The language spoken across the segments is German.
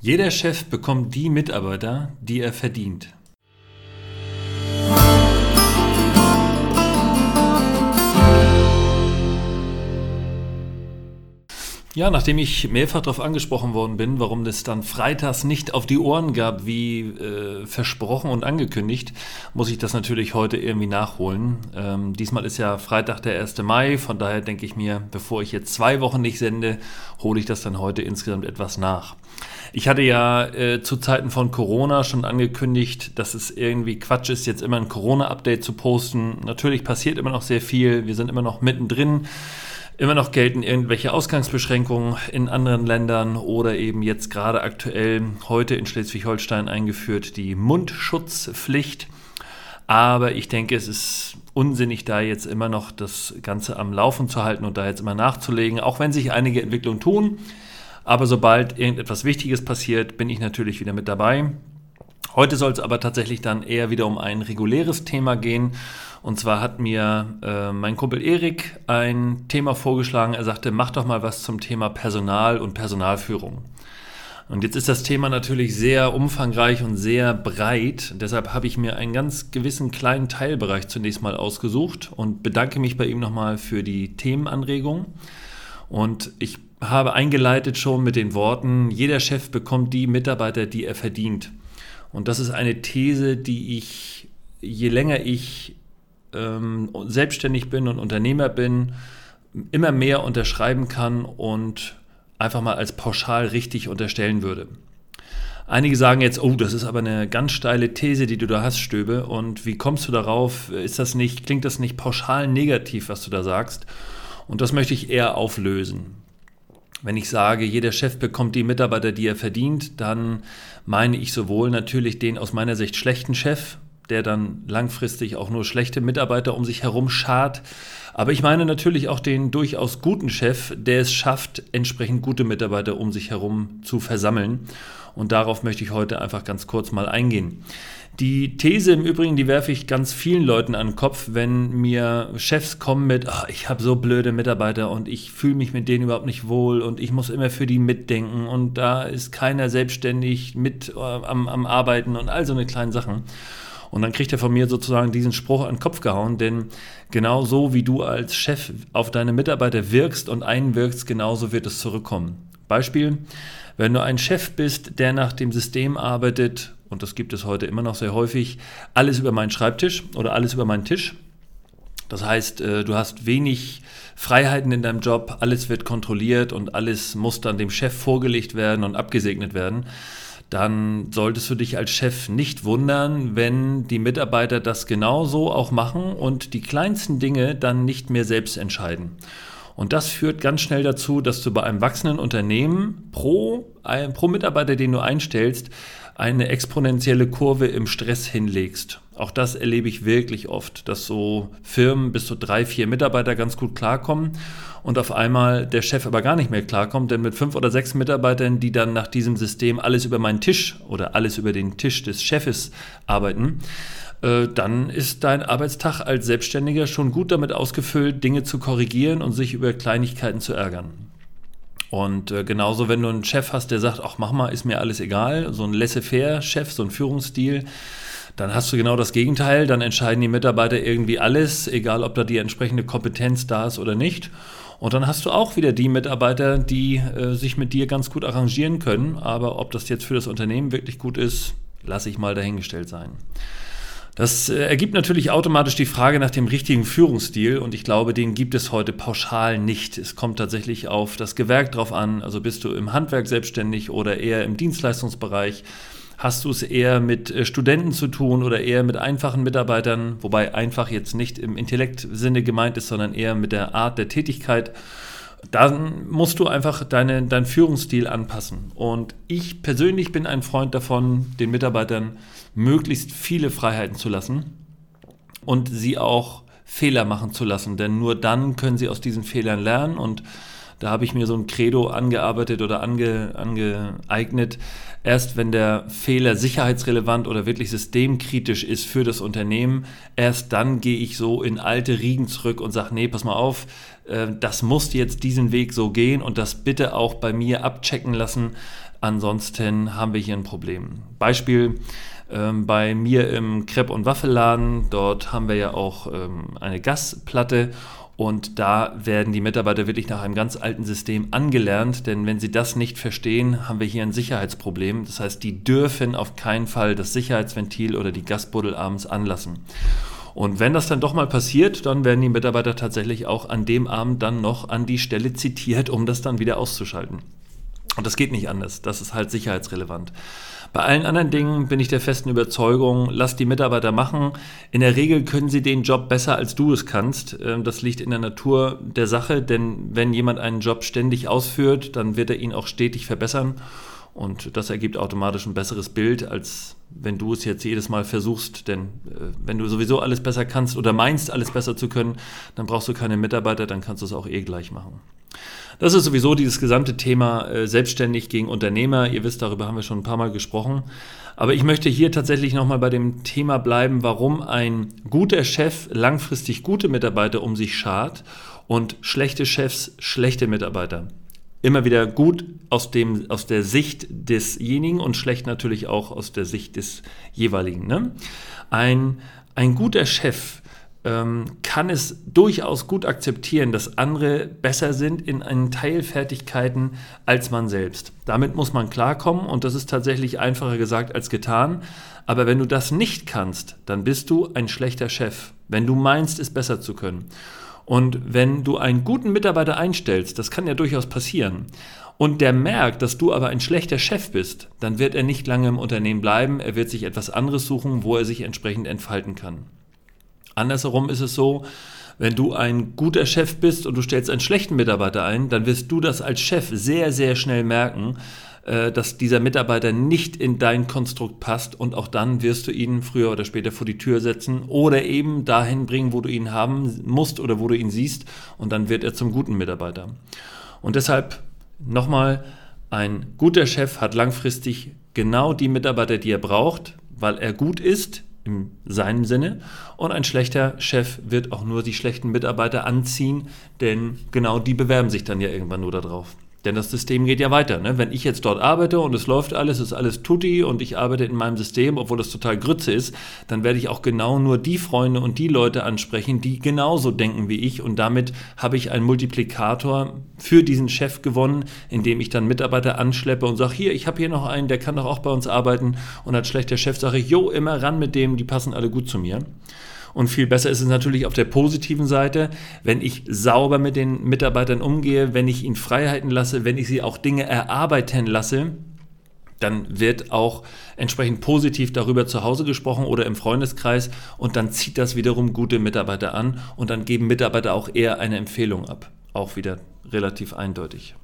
Jeder Chef bekommt die Mitarbeiter, die er verdient. Ja, nachdem ich mehrfach darauf angesprochen worden bin, warum es dann freitags nicht auf die Ohren gab, wie äh, versprochen und angekündigt, muss ich das natürlich heute irgendwie nachholen. Ähm, diesmal ist ja Freitag der 1. Mai, von daher denke ich mir, bevor ich jetzt zwei Wochen nicht sende, hole ich das dann heute insgesamt etwas nach. Ich hatte ja äh, zu Zeiten von Corona schon angekündigt, dass es irgendwie Quatsch ist, jetzt immer ein Corona-Update zu posten. Natürlich passiert immer noch sehr viel, wir sind immer noch mittendrin. Immer noch gelten irgendwelche Ausgangsbeschränkungen in anderen Ländern oder eben jetzt gerade aktuell heute in Schleswig-Holstein eingeführt die Mundschutzpflicht. Aber ich denke, es ist unsinnig, da jetzt immer noch das Ganze am Laufen zu halten und da jetzt immer nachzulegen, auch wenn sich einige Entwicklungen tun. Aber sobald irgendetwas Wichtiges passiert, bin ich natürlich wieder mit dabei. Heute soll es aber tatsächlich dann eher wieder um ein reguläres Thema gehen. Und zwar hat mir äh, mein Kumpel Erik ein Thema vorgeschlagen. Er sagte, mach doch mal was zum Thema Personal und Personalführung. Und jetzt ist das Thema natürlich sehr umfangreich und sehr breit. Deshalb habe ich mir einen ganz gewissen kleinen Teilbereich zunächst mal ausgesucht und bedanke mich bei ihm nochmal für die Themenanregung. Und ich habe eingeleitet schon mit den Worten, jeder Chef bekommt die Mitarbeiter, die er verdient. Und das ist eine These, die ich, je länger ich ähm, selbstständig bin und Unternehmer bin, immer mehr unterschreiben kann und einfach mal als pauschal richtig unterstellen würde. Einige sagen jetzt, oh, das ist aber eine ganz steile These, die du da hast, Stöbe. Und wie kommst du darauf? Ist das nicht, klingt das nicht pauschal negativ, was du da sagst? Und das möchte ich eher auflösen. Wenn ich sage, jeder Chef bekommt die Mitarbeiter, die er verdient, dann meine ich sowohl natürlich den aus meiner Sicht schlechten Chef, der dann langfristig auch nur schlechte Mitarbeiter um sich herum schart, aber ich meine natürlich auch den durchaus guten Chef, der es schafft, entsprechend gute Mitarbeiter um sich herum zu versammeln. Und darauf möchte ich heute einfach ganz kurz mal eingehen. Die These im Übrigen, die werfe ich ganz vielen Leuten an den Kopf, wenn mir Chefs kommen mit, oh, ich habe so blöde Mitarbeiter und ich fühle mich mit denen überhaupt nicht wohl und ich muss immer für die mitdenken und da ist keiner selbstständig mit äh, am, am Arbeiten und all so eine kleinen Sachen. Und dann kriegt er von mir sozusagen diesen Spruch an den Kopf gehauen, denn genau so wie du als Chef auf deine Mitarbeiter wirkst und einwirkst, genauso wird es zurückkommen. Beispiel, wenn du ein Chef bist, der nach dem System arbeitet, und das gibt es heute immer noch sehr häufig, alles über meinen Schreibtisch oder alles über meinen Tisch. Das heißt, äh, du hast wenig Freiheiten in deinem Job, alles wird kontrolliert und alles muss dann dem Chef vorgelegt werden und abgesegnet werden. Dann solltest du dich als Chef nicht wundern, wenn die Mitarbeiter das genauso auch machen und die kleinsten Dinge dann nicht mehr selbst entscheiden. Und das führt ganz schnell dazu, dass du bei einem wachsenden Unternehmen pro, pro Mitarbeiter, den du einstellst, eine exponentielle Kurve im Stress hinlegst. Auch das erlebe ich wirklich oft, dass so Firmen bis zu drei, vier Mitarbeiter ganz gut klarkommen und auf einmal der Chef aber gar nicht mehr klarkommt, denn mit fünf oder sechs Mitarbeitern, die dann nach diesem System alles über meinen Tisch oder alles über den Tisch des Chefes arbeiten, äh, dann ist dein Arbeitstag als Selbstständiger schon gut damit ausgefüllt, Dinge zu korrigieren und sich über Kleinigkeiten zu ärgern. Und äh, genauso, wenn du einen Chef hast, der sagt, ach mach mal, ist mir alles egal, so ein laissez-faire-Chef, so ein Führungsstil, dann hast du genau das Gegenteil, dann entscheiden die Mitarbeiter irgendwie alles, egal ob da die entsprechende Kompetenz da ist oder nicht. Und dann hast du auch wieder die Mitarbeiter, die äh, sich mit dir ganz gut arrangieren können, aber ob das jetzt für das Unternehmen wirklich gut ist, lasse ich mal dahingestellt sein. Das äh, ergibt natürlich automatisch die Frage nach dem richtigen Führungsstil und ich glaube, den gibt es heute pauschal nicht. Es kommt tatsächlich auf das Gewerk drauf an. Also bist du im Handwerk selbstständig oder eher im Dienstleistungsbereich? Hast du es eher mit äh, Studenten zu tun oder eher mit einfachen Mitarbeitern? Wobei einfach jetzt nicht im Intellekt-Sinne gemeint ist, sondern eher mit der Art der Tätigkeit. Dann musst du einfach deine, deinen Führungsstil anpassen. Und ich persönlich bin ein Freund davon, den Mitarbeitern möglichst viele Freiheiten zu lassen und sie auch Fehler machen zu lassen. Denn nur dann können sie aus diesen Fehlern lernen und da habe ich mir so ein Credo angearbeitet oder ange, angeeignet. Erst wenn der Fehler sicherheitsrelevant oder wirklich systemkritisch ist für das Unternehmen, erst dann gehe ich so in alte Riegen zurück und sage, nee, pass mal auf, äh, das muss jetzt diesen Weg so gehen und das bitte auch bei mir abchecken lassen, Ansonsten haben wir hier ein Problem. Beispiel ähm, bei mir im Crepe- und Waffelladen. Dort haben wir ja auch ähm, eine Gasplatte und da werden die Mitarbeiter wirklich nach einem ganz alten System angelernt, denn wenn sie das nicht verstehen, haben wir hier ein Sicherheitsproblem. Das heißt, die dürfen auf keinen Fall das Sicherheitsventil oder die Gasbuddel abends anlassen. Und wenn das dann doch mal passiert, dann werden die Mitarbeiter tatsächlich auch an dem Abend dann noch an die Stelle zitiert, um das dann wieder auszuschalten. Und das geht nicht anders. Das ist halt sicherheitsrelevant. Bei allen anderen Dingen bin ich der festen Überzeugung, lass die Mitarbeiter machen. In der Regel können sie den Job besser, als du es kannst. Ähm, das liegt in der Natur der Sache, denn wenn jemand einen Job ständig ausführt, dann wird er ihn auch stetig verbessern. Und das ergibt automatisch ein besseres Bild, als wenn du es jetzt jedes Mal versuchst. Denn äh, wenn du sowieso alles besser kannst oder meinst, alles besser zu können, dann brauchst du keine Mitarbeiter, dann kannst du es auch eh gleich machen. Das ist sowieso dieses gesamte Thema äh, selbstständig gegen Unternehmer. Ihr wisst, darüber haben wir schon ein paar Mal gesprochen. Aber ich möchte hier tatsächlich nochmal bei dem Thema bleiben, warum ein guter Chef langfristig gute Mitarbeiter um sich schart und schlechte Chefs schlechte Mitarbeiter immer wieder gut aus, dem, aus der Sicht desjenigen und schlecht natürlich auch aus der Sicht des jeweiligen. Ne? Ein, ein guter Chef kann es durchaus gut akzeptieren, dass andere besser sind in einen Teilfertigkeiten als man selbst. Damit muss man klarkommen und das ist tatsächlich einfacher gesagt als getan. Aber wenn du das nicht kannst, dann bist du ein schlechter Chef, wenn du meinst, es besser zu können. Und wenn du einen guten Mitarbeiter einstellst, das kann ja durchaus passieren, und der merkt, dass du aber ein schlechter Chef bist, dann wird er nicht lange im Unternehmen bleiben, er wird sich etwas anderes suchen, wo er sich entsprechend entfalten kann. Andersherum ist es so, wenn du ein guter Chef bist und du stellst einen schlechten Mitarbeiter ein, dann wirst du das als Chef sehr, sehr schnell merken, äh, dass dieser Mitarbeiter nicht in dein Konstrukt passt und auch dann wirst du ihn früher oder später vor die Tür setzen oder eben dahin bringen, wo du ihn haben musst oder wo du ihn siehst und dann wird er zum guten Mitarbeiter. Und deshalb nochmal, ein guter Chef hat langfristig genau die Mitarbeiter, die er braucht, weil er gut ist in seinem Sinne und ein schlechter Chef wird auch nur die schlechten Mitarbeiter anziehen, denn genau die bewerben sich dann ja irgendwann nur darauf. Denn das System geht ja weiter. Ne? Wenn ich jetzt dort arbeite und es läuft alles, ist alles tutti und ich arbeite in meinem System, obwohl das total Grütze ist, dann werde ich auch genau nur die Freunde und die Leute ansprechen, die genauso denken wie ich. Und damit habe ich einen Multiplikator für diesen Chef gewonnen, indem ich dann Mitarbeiter anschleppe und sage, hier, ich habe hier noch einen, der kann doch auch bei uns arbeiten. Und als schlechter Chef sage ich, jo, immer ran mit dem, die passen alle gut zu mir. Und viel besser ist es natürlich auf der positiven Seite, wenn ich sauber mit den Mitarbeitern umgehe, wenn ich ihnen Freiheiten lasse, wenn ich sie auch Dinge erarbeiten lasse, dann wird auch entsprechend positiv darüber zu Hause gesprochen oder im Freundeskreis und dann zieht das wiederum gute Mitarbeiter an und dann geben Mitarbeiter auch eher eine Empfehlung ab. Auch wieder relativ eindeutig.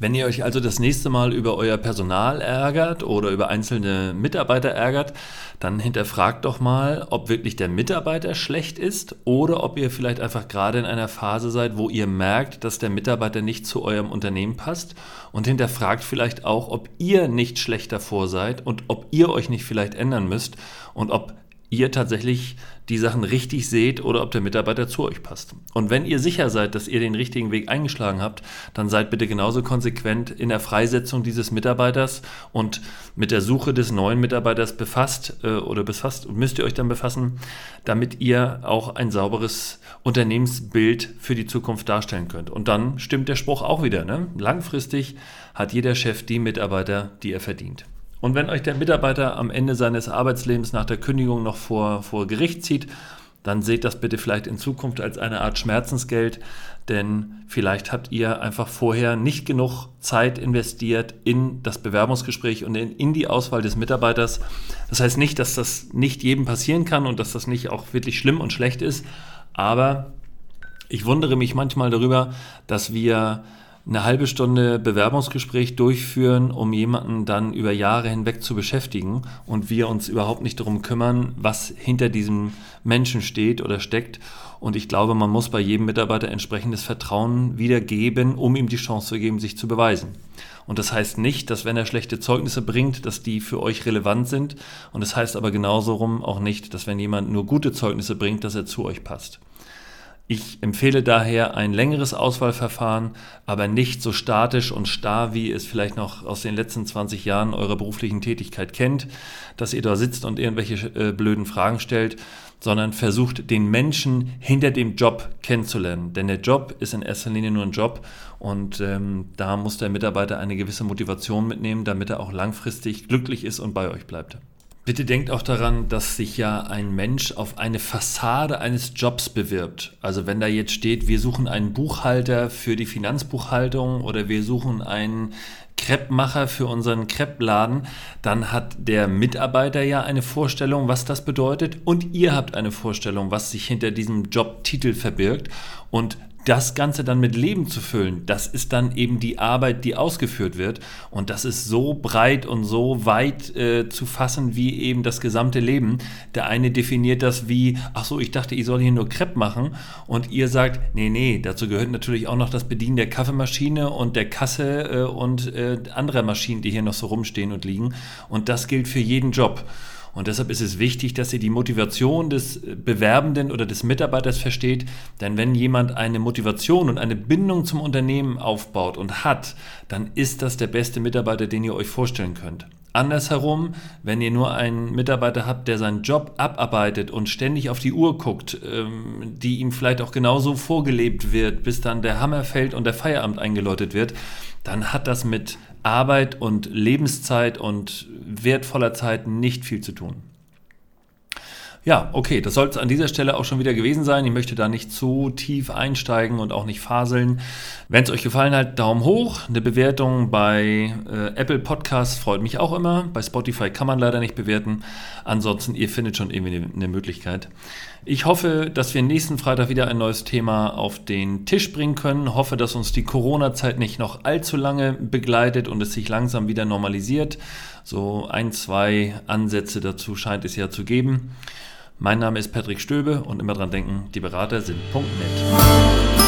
Wenn ihr euch also das nächste Mal über euer Personal ärgert oder über einzelne Mitarbeiter ärgert, dann hinterfragt doch mal, ob wirklich der Mitarbeiter schlecht ist oder ob ihr vielleicht einfach gerade in einer Phase seid, wo ihr merkt, dass der Mitarbeiter nicht zu eurem Unternehmen passt. Und hinterfragt vielleicht auch, ob ihr nicht schlecht davor seid und ob ihr euch nicht vielleicht ändern müsst und ob ihr tatsächlich die Sachen richtig seht oder ob der Mitarbeiter zu euch passt. Und wenn ihr sicher seid, dass ihr den richtigen Weg eingeschlagen habt, dann seid bitte genauso konsequent in der Freisetzung dieses Mitarbeiters und mit der Suche des neuen Mitarbeiters befasst äh, oder befasst müsst ihr euch dann befassen, damit ihr auch ein sauberes Unternehmensbild für die Zukunft darstellen könnt. Und dann stimmt der Spruch auch wieder. Ne? Langfristig hat jeder Chef die Mitarbeiter, die er verdient. Und wenn euch der Mitarbeiter am Ende seines Arbeitslebens nach der Kündigung noch vor, vor Gericht zieht, dann seht das bitte vielleicht in Zukunft als eine Art Schmerzensgeld, denn vielleicht habt ihr einfach vorher nicht genug Zeit investiert in das Bewerbungsgespräch und in, in, die Auswahl des Mitarbeiters. Das heißt nicht, dass das nicht jedem passieren kann und dass das nicht auch wirklich schlimm und schlecht ist, aber ich wundere mich manchmal darüber, dass wir eine halbe Stunde Bewerbungsgespräch durchführen, um jemanden dann über Jahre hinweg zu beschäftigen und wir uns überhaupt nicht darum kümmern, was hinter diesem Menschen steht oder steckt. Und ich glaube, man muss bei jedem Mitarbeiter entsprechendes Vertrauen wiedergeben, um ihm die Chance zu geben, sich zu beweisen. Und das heißt nicht, dass wenn er schlechte Zeugnisse bringt, dass die für euch relevant sind. Und das heißt aber genauso rum auch nicht, dass wenn jemand nur gute Zeugnisse bringt, dass er zu euch passt. Ich empfehle daher ein längeres Auswahlverfahren, aber nicht so statisch und starr, wie es vielleicht noch aus den letzten 20 Jahren eurer beruflichen Tätigkeit kennt, dass ihr da sitzt und irgendwelche äh, blöden Fragen stellt, sondern versucht den Menschen hinter dem Job kennenzulernen. Denn der Job ist in erster Linie nur ein Job und ähm, da muss der Mitarbeiter eine gewisse Motivation mitnehmen, damit er auch langfristig glücklich ist und bei euch bleibt. Bitte denkt auch daran, dass sich ja ein Mensch auf eine Fassade eines Jobs bewirbt. Also wenn da jetzt steht, wir suchen einen Buchhalter für die Finanzbuchhaltung oder wir suchen einen Kreppmacher für unseren Kreppladen, dann hat der Mitarbeiter ja eine Vorstellung, was das bedeutet und ihr habt eine Vorstellung, was sich hinter diesem Jobtitel verbirgt und das Ganze dann mit Leben zu füllen, das ist dann eben die Arbeit, die ausgeführt wird. Und das ist so breit und so weit äh, zu fassen wie eben das gesamte Leben. Der eine definiert das wie, ach so, ich dachte, ich soll hier nur Crepe machen. Und ihr sagt, nee, nee, dazu gehört natürlich auch noch das Bedienen der Kaffeemaschine und der Kasse äh, und äh, anderer Maschinen, die hier noch so rumstehen und liegen. Und das gilt für jeden Job. Und deshalb ist es wichtig, dass ihr die Motivation des Bewerbenden oder des Mitarbeiters versteht. Denn wenn jemand eine Motivation und eine Bindung zum Unternehmen aufbaut und hat, dann ist das der beste Mitarbeiter, den ihr euch vorstellen könnt. Andersherum, wenn ihr nur einen Mitarbeiter habt, der seinen Job abarbeitet und ständig auf die Uhr guckt, ähm, die ihm vielleicht auch genauso vorgelebt wird, bis dann der Hammer fällt und der Feierabend eingeläutet wird, dann hat das mit Arbeit und Lebenszeit und wertvoller Zeit nicht viel zu tun. Ja, okay, das soll es an dieser Stelle auch schon wieder gewesen sein. Ich möchte da nicht zu tief einsteigen und auch nicht faseln. Wenn es euch gefallen hat, Daumen hoch. Eine Bewertung bei äh, Apple Podcasts freut mich auch immer. Bei Spotify kann man leider nicht bewerten. Ansonsten, ihr findet schon irgendwie eine, eine Möglichkeit. Ich hoffe, dass wir nächsten Freitag wieder ein neues Thema auf den Tisch bringen können. Hoffe, dass uns die Corona-Zeit nicht noch allzu lange begleitet und es sich langsam wieder normalisiert. So ein, zwei Ansätze dazu scheint es ja zu geben. Mein Name ist Patrick Stöbe und immer dran denken, die Berater sind .net.